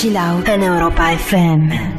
Chill en Europa FM.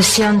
我喜欢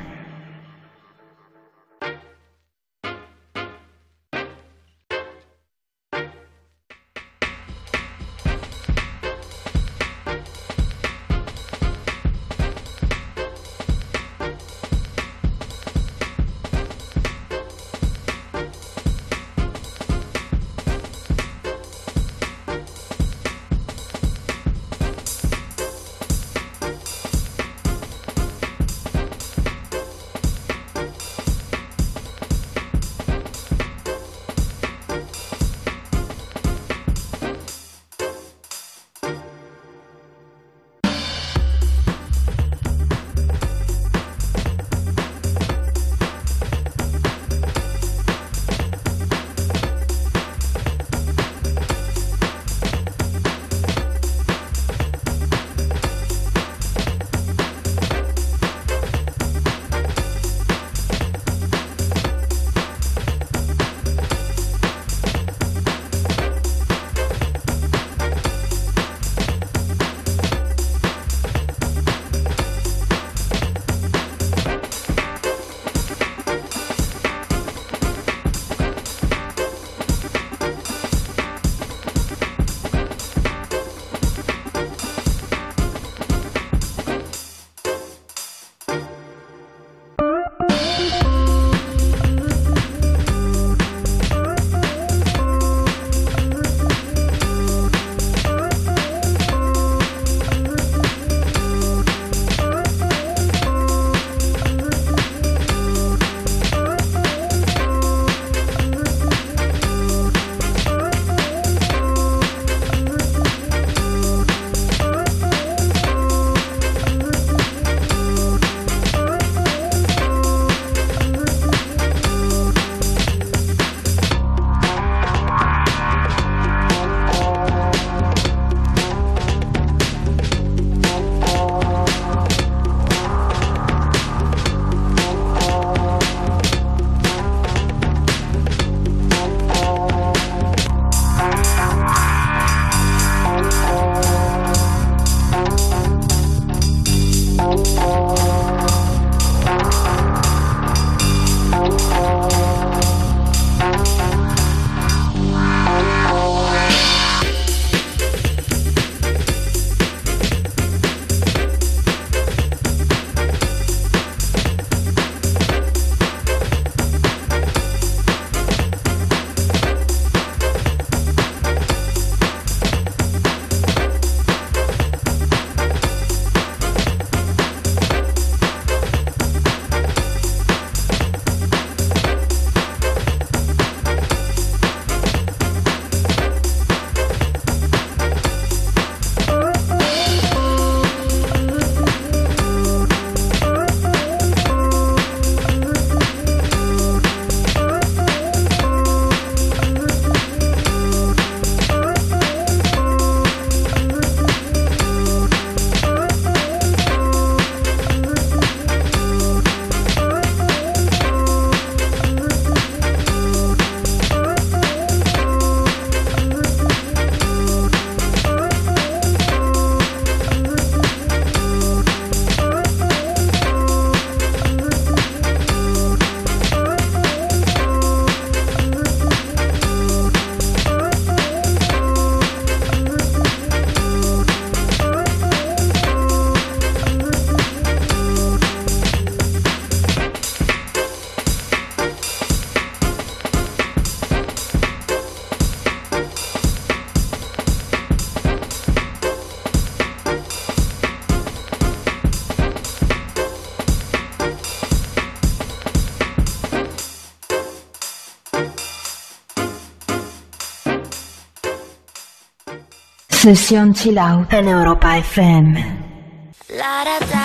Sesión Chill Out en Europa FM. La, da, da.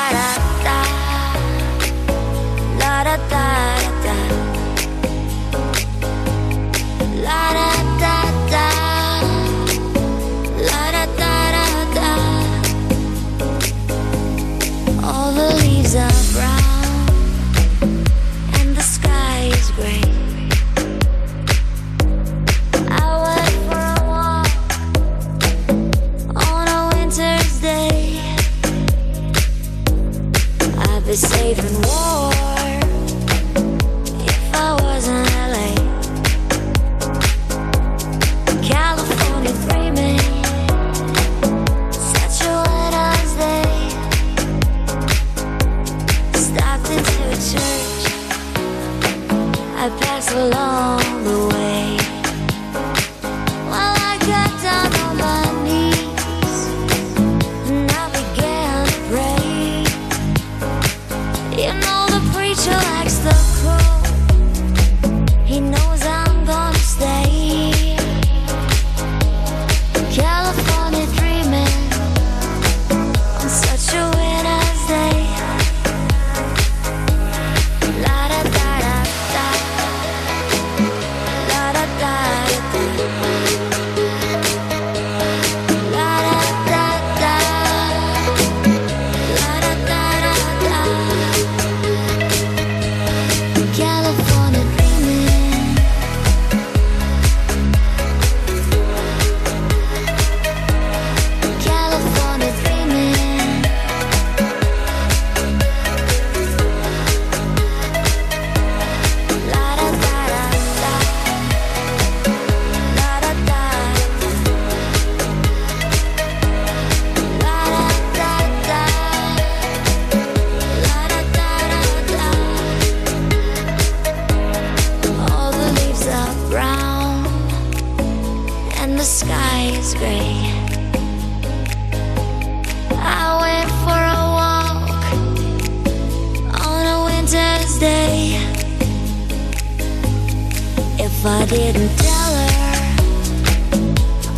I didn't tell her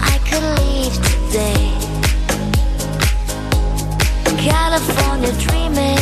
I could leave today. California dreaming.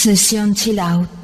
Sesión Chill Out.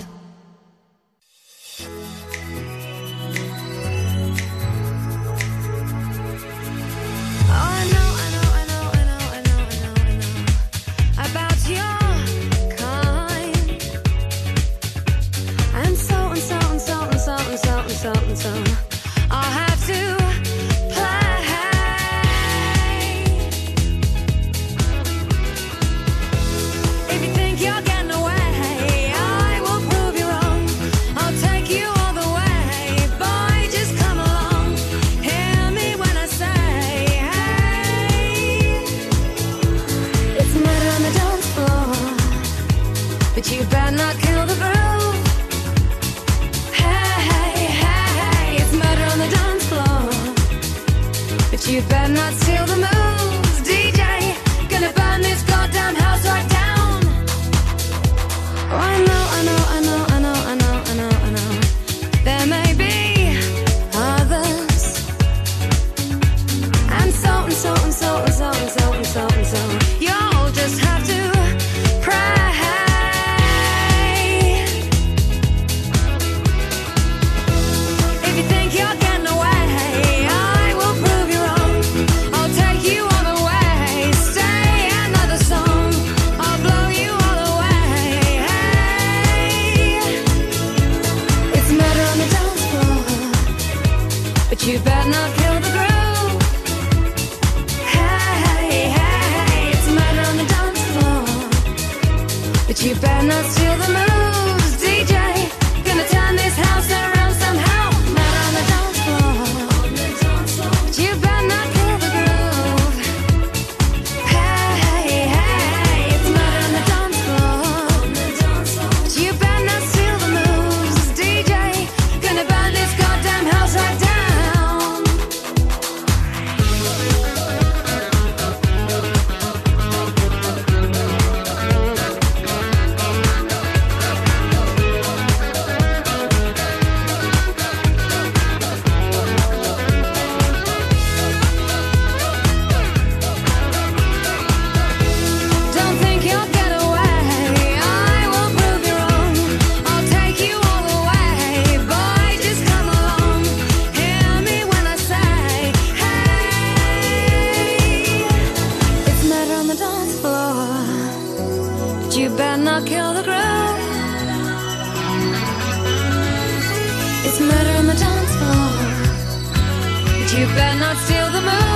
It's murder on the dance floor. But you better not steal the moon.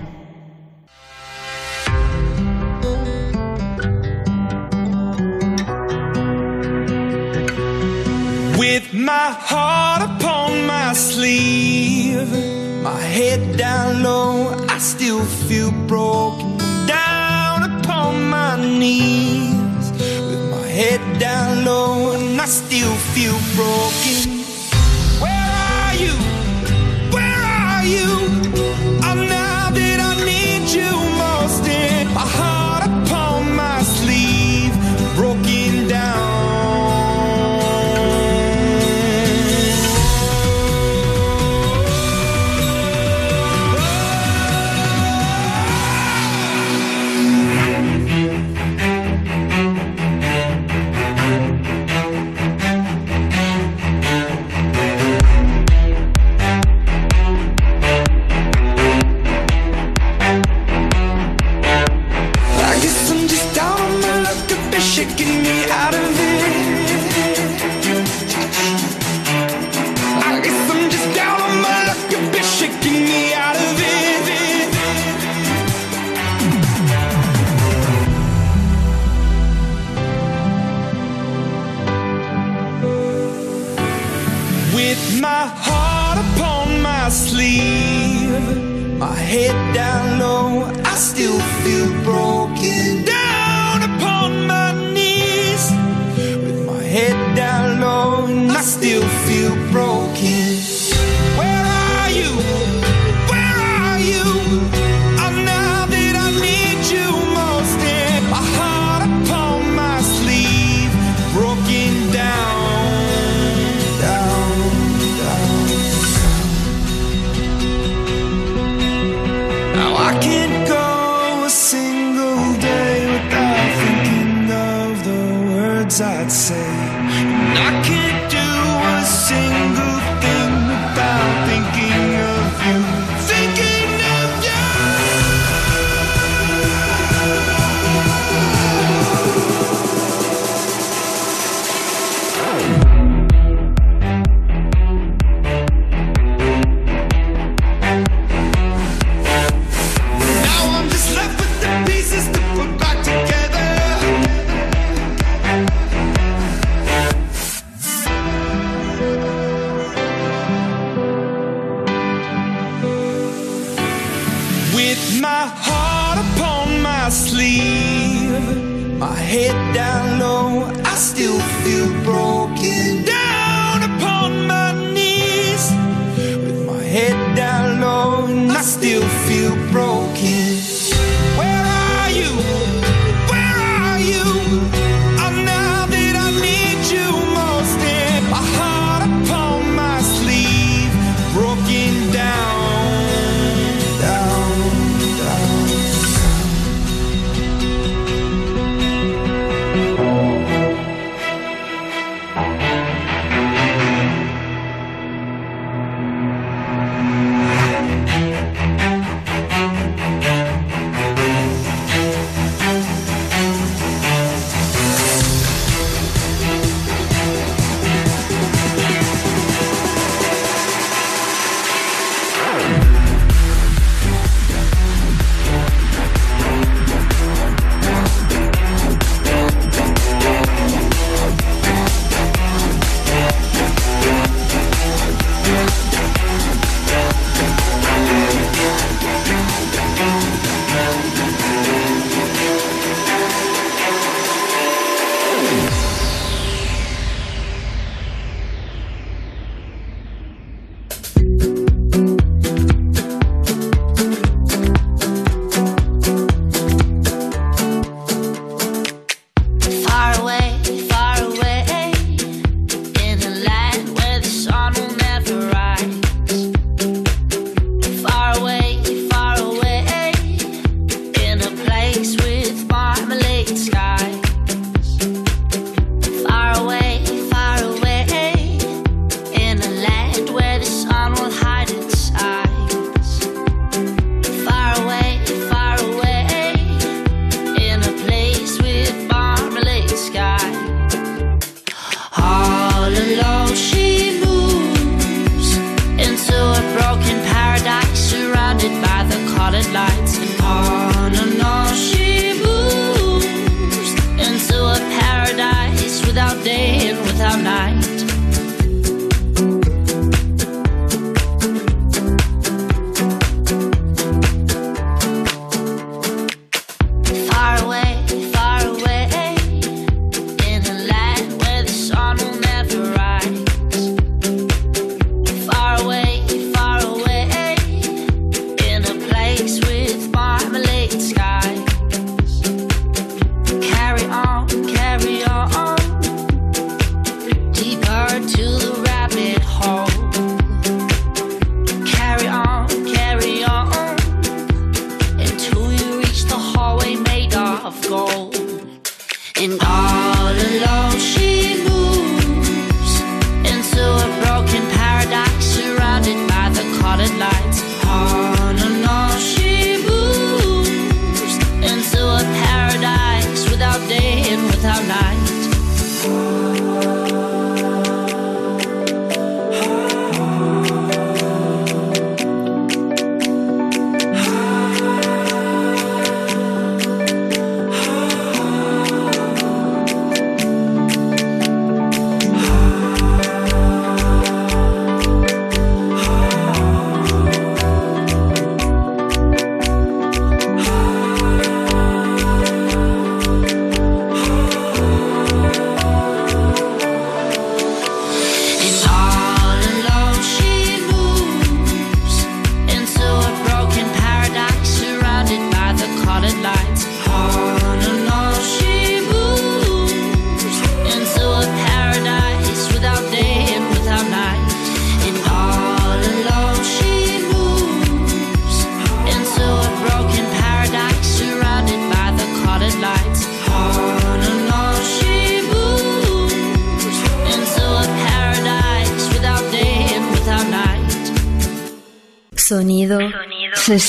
words I'd say. And I can't do a single thing without thinking of you.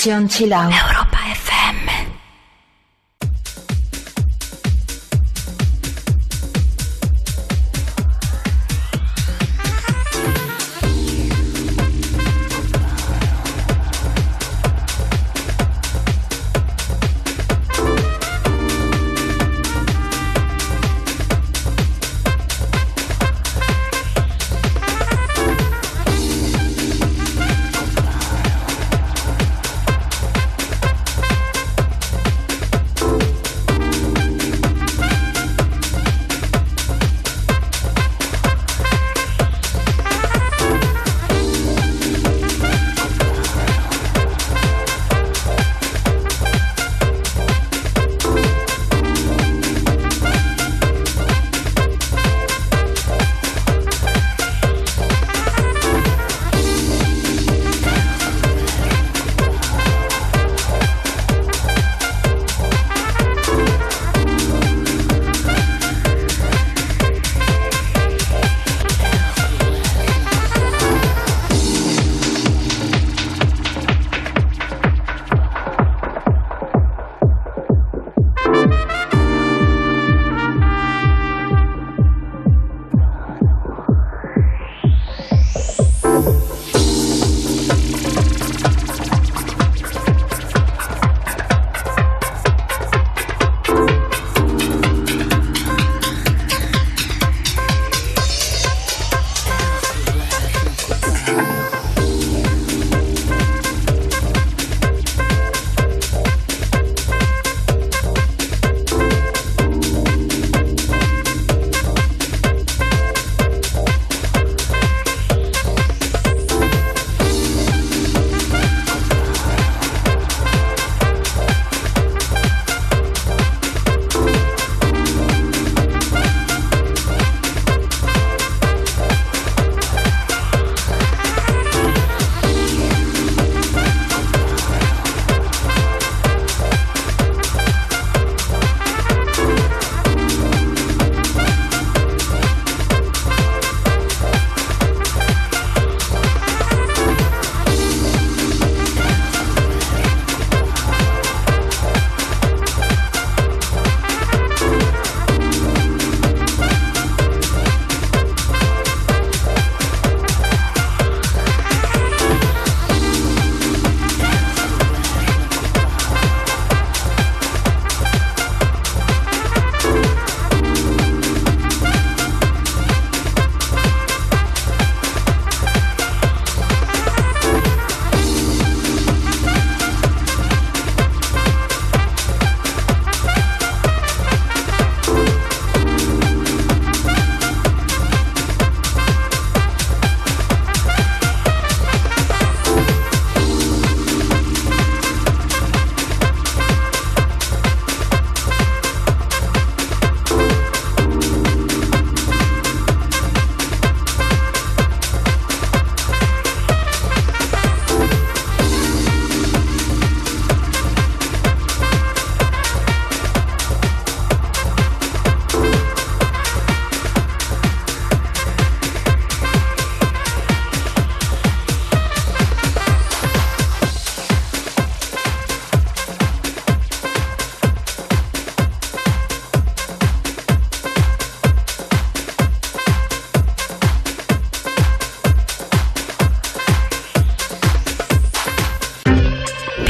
Sesión chill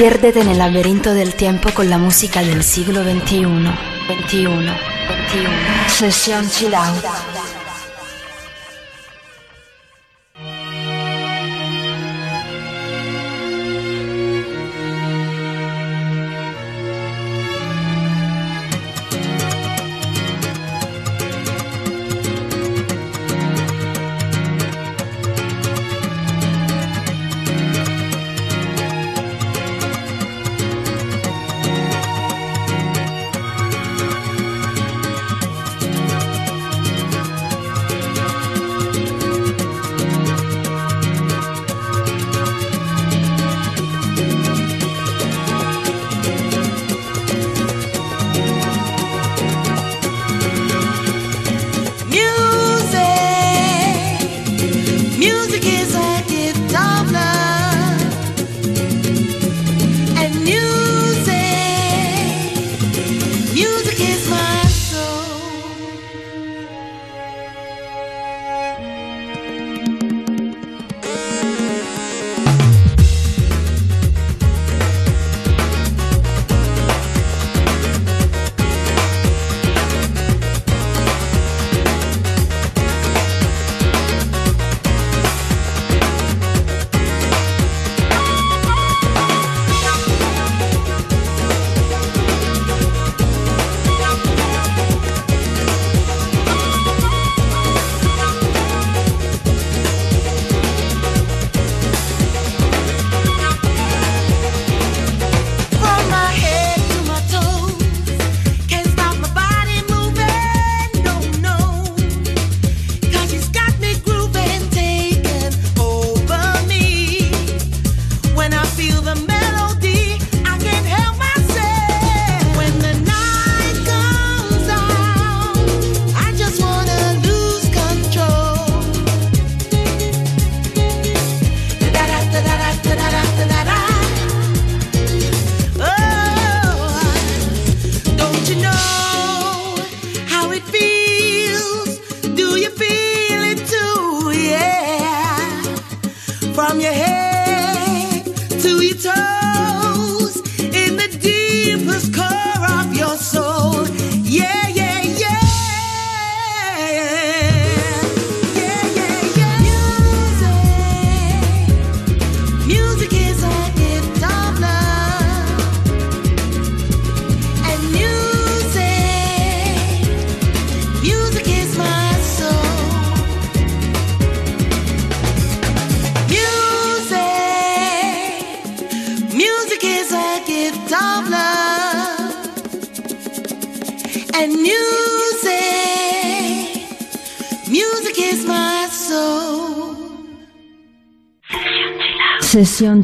Piérdete nel laberinto del tiempo con la música del siglo XXI. 21, 21. Sesión Chill.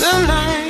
Tonight. You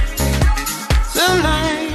Tonight. Get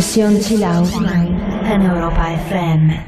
Sesión Chill Out en Europa FM.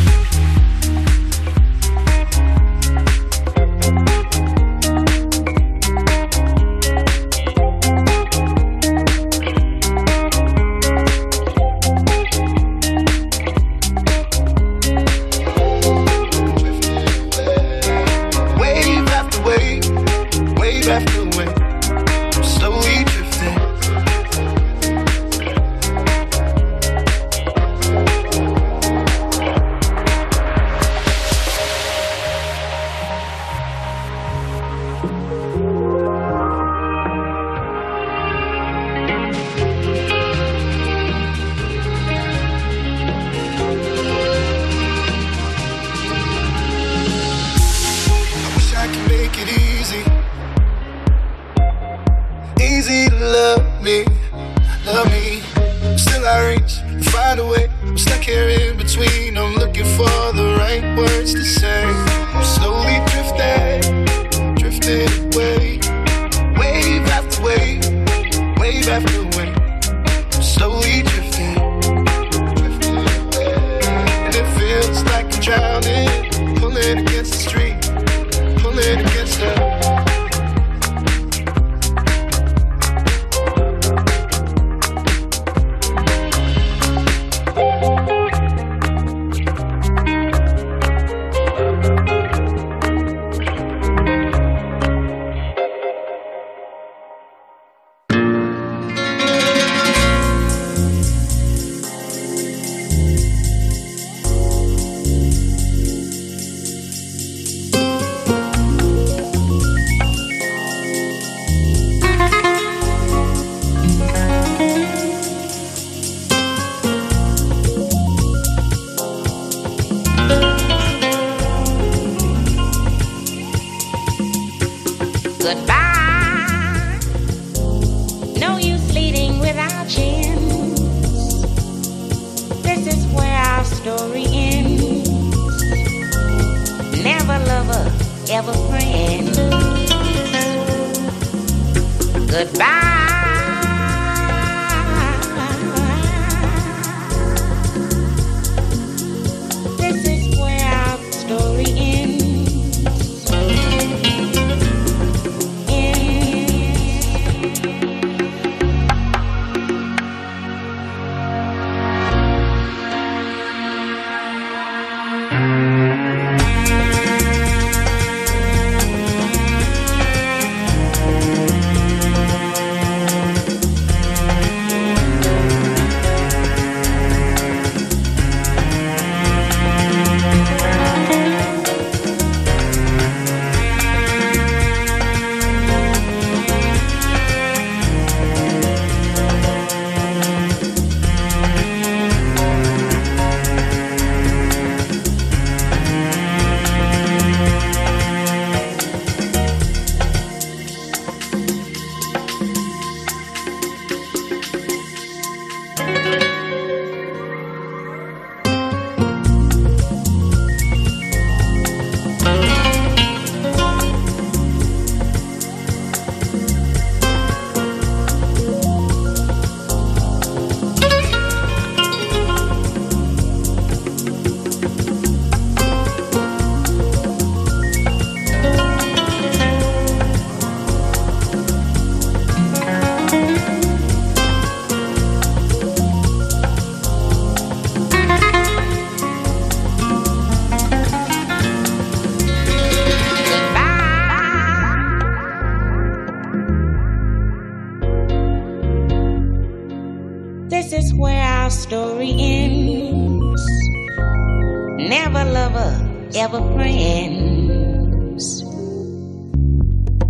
ever friends.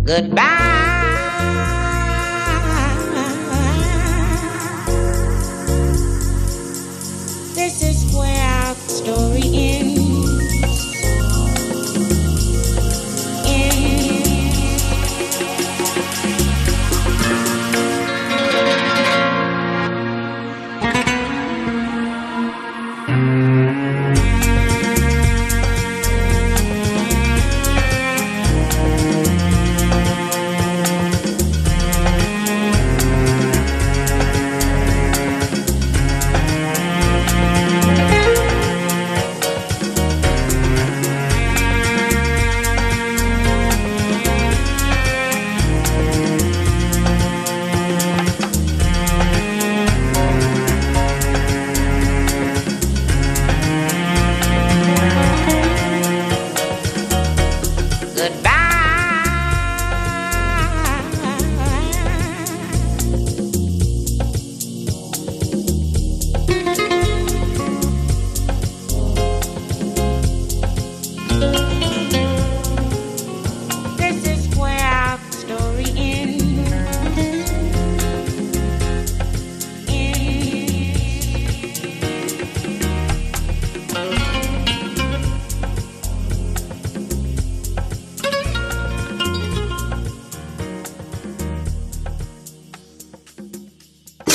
Goodbye.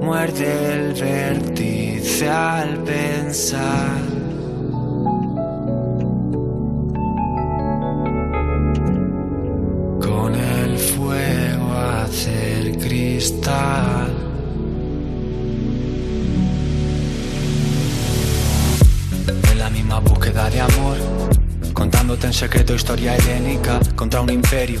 muerde el vértice al pensar. Con el fuego hacer cristal. En la misma búsqueda de amor, contándote en secreto historia helénica contra un imperio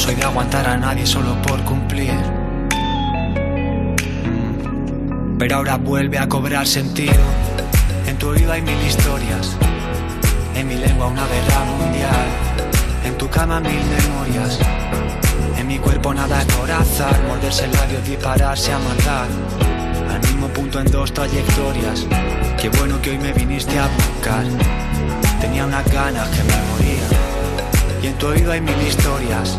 Soy de aguantar a nadie solo por cumplir. Pero ahora vuelve a cobrar sentido. En tu oído hay mil historias. En mi lengua una guerra mundial. En tu cama mil memorias. En mi cuerpo nada es corazón. Morderse el labio, dispararse a matar. Al mismo punto en dos trayectorias. Qué bueno que hoy me viniste a buscar. Tenía unas ganas que me moría. Y en tu oído hay mil historias.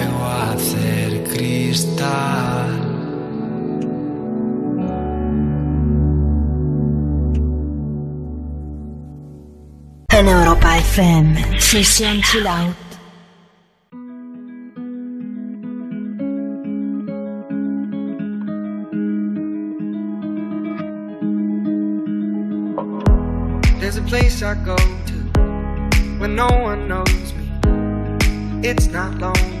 cristal. En Europa FM, sesión chill out. There's a place I go to when no one knows me. It's not lonely,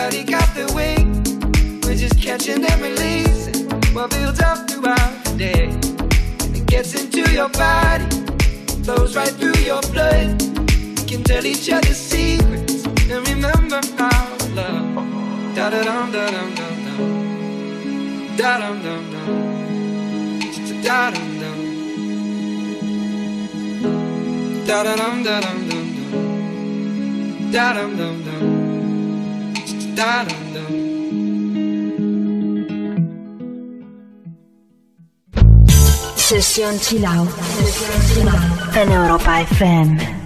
everybody got the way. We're just catching and releasing what builds up throughout the day. And it gets into your body, flows right through your blood. We can tell each other secrets and remember our love. Da da dum da dum dum dum. Da dum dum dum. Da dum dum. Da dum dum dum dum. Da dum dum dum. Da dum. Sesión chill. En Europa FM.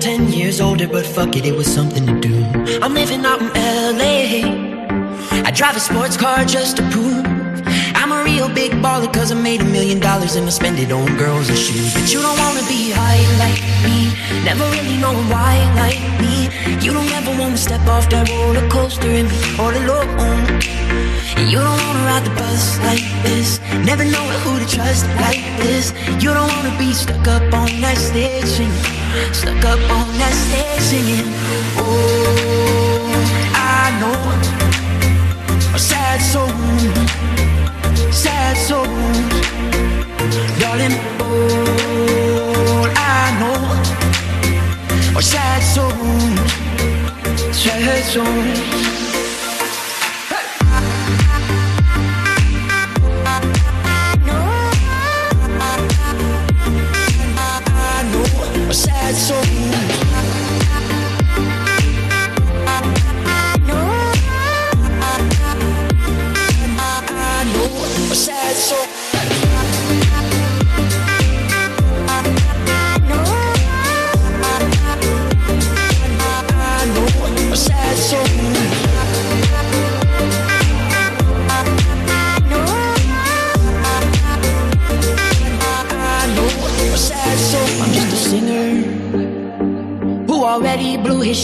10 years older, but fuck it, it was something to do. I'm living out in LA. I drive a sports car just to prove I'm a real big baller cause I made a million dollars and I spend it on girls and shoes. But you don't wanna be high like me, never really know why like me. You don't ever wanna step off that roller coaster and be all alone. And you don't wanna ride the bus like this, never know who to trust like this. You don't wanna be stuck up on that stage singing, stuck up on that stage singing. Oh, I know a sad soul sad soul darling. All I know are sad souls, sad souls.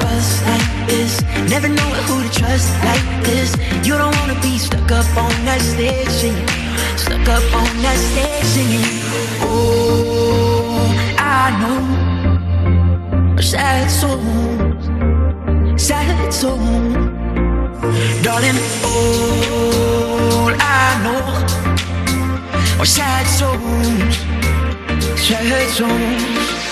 bus like this. Never know who to trust like this. You don't wanna be stuck up on that stage singing. Stuck up on that stage singing. Oh, I know. Sad souls. Sad souls. Darling, all I know are sad souls. Sad souls.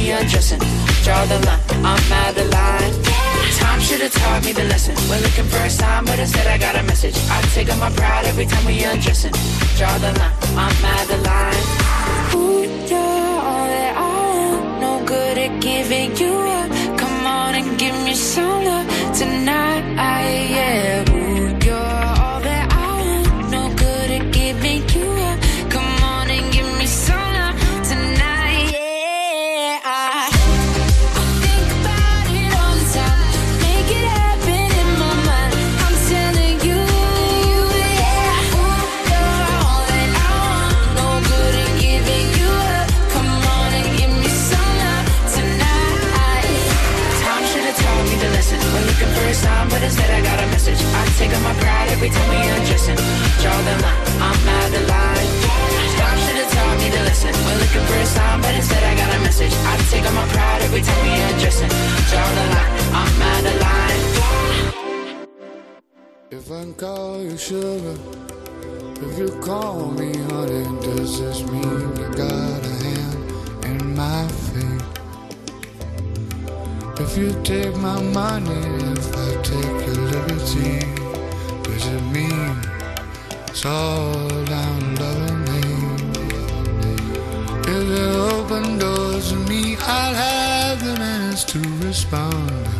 We undressing. Draw the line, I'm mad the line. Time should have taught me the lesson. We're looking for a sign, but instead I got a message. I take on my pride every time we undressing. Draw the line, I'm mad the line. Ooh, you're all that I want. No good at giving you up. Come on and give me some love tonight. Yeah. Ooh, you're every time we undressing. Draw the line, I'm mad the line. Time should have taught me the lesson. We're looking for a sign, but instead I got a message. I take on my pride every time we undressing. Draw the line, I'm mad the line. If I call you sugar, if you call me honey, does this mean you got a hand in my fate? If you take my money, if I take your liberty, does it mean it's all down and hate? If you open doors to me, I'll have the manners to respond.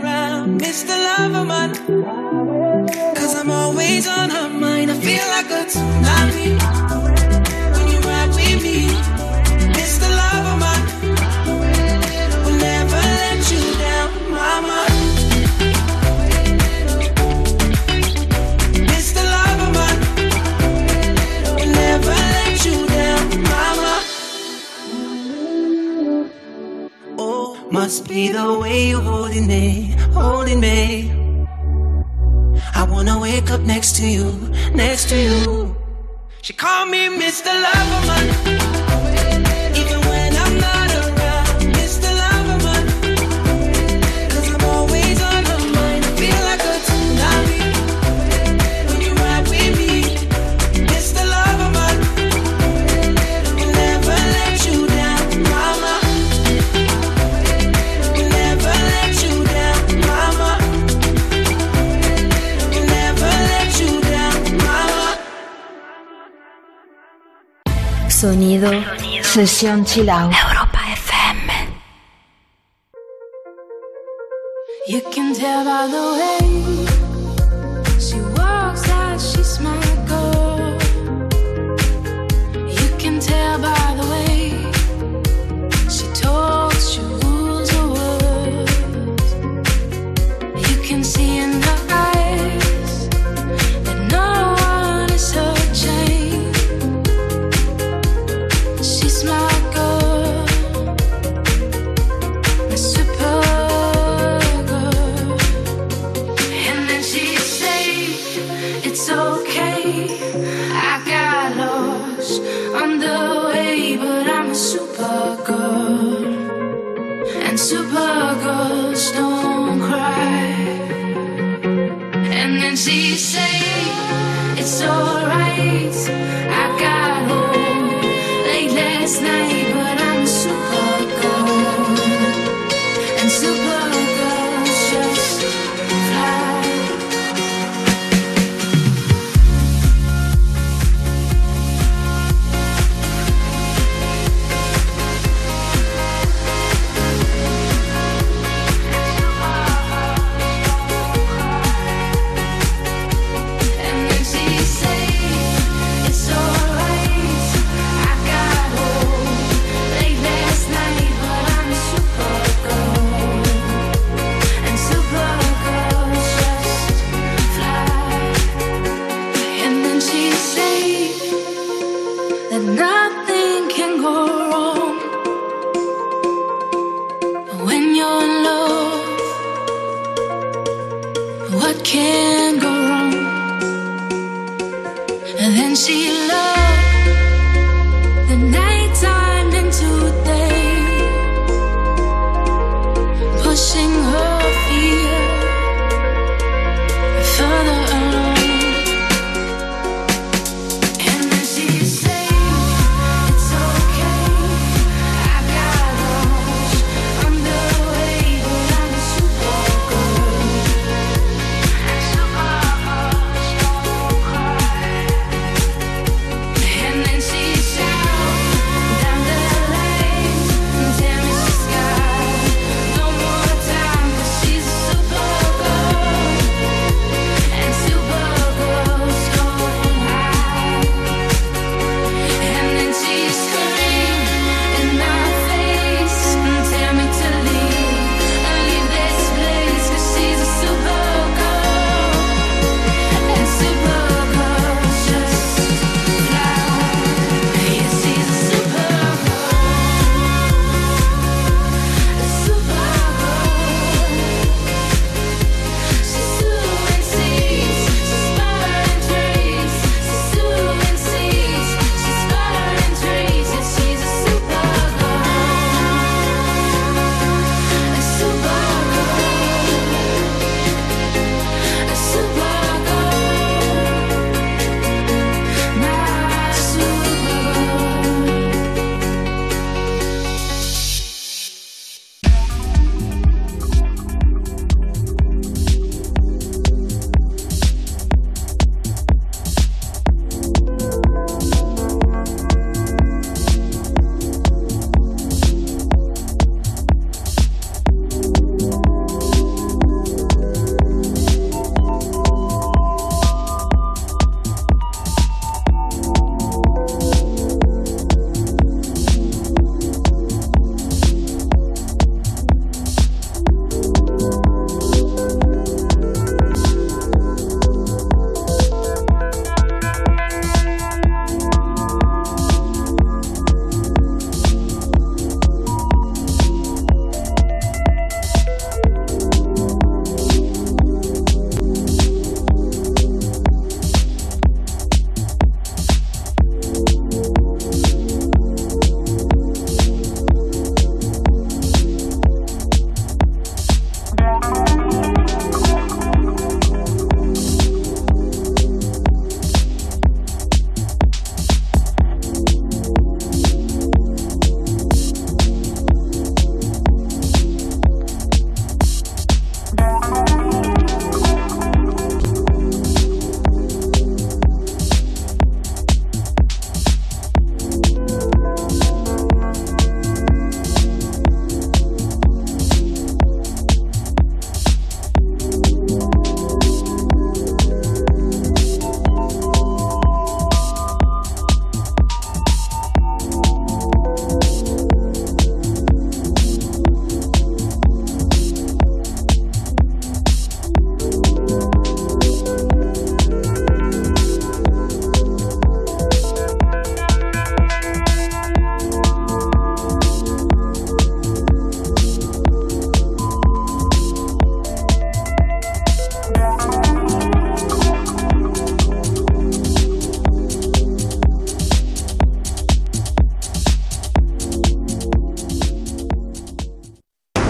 Mr. Loverman. Cause I'm always on her mind. I feel like a tsunami. When you ride with me, Mr. Loverman. Will never let you down, mama. Mr. Loverman. Will never let you down, mama. Oh, must be the way you're holding me, holding me. I wanna wake up next to you, next to you. She called me Mr. Loverman. Sonido, sesión chill out. Europa FM. You can tell by the way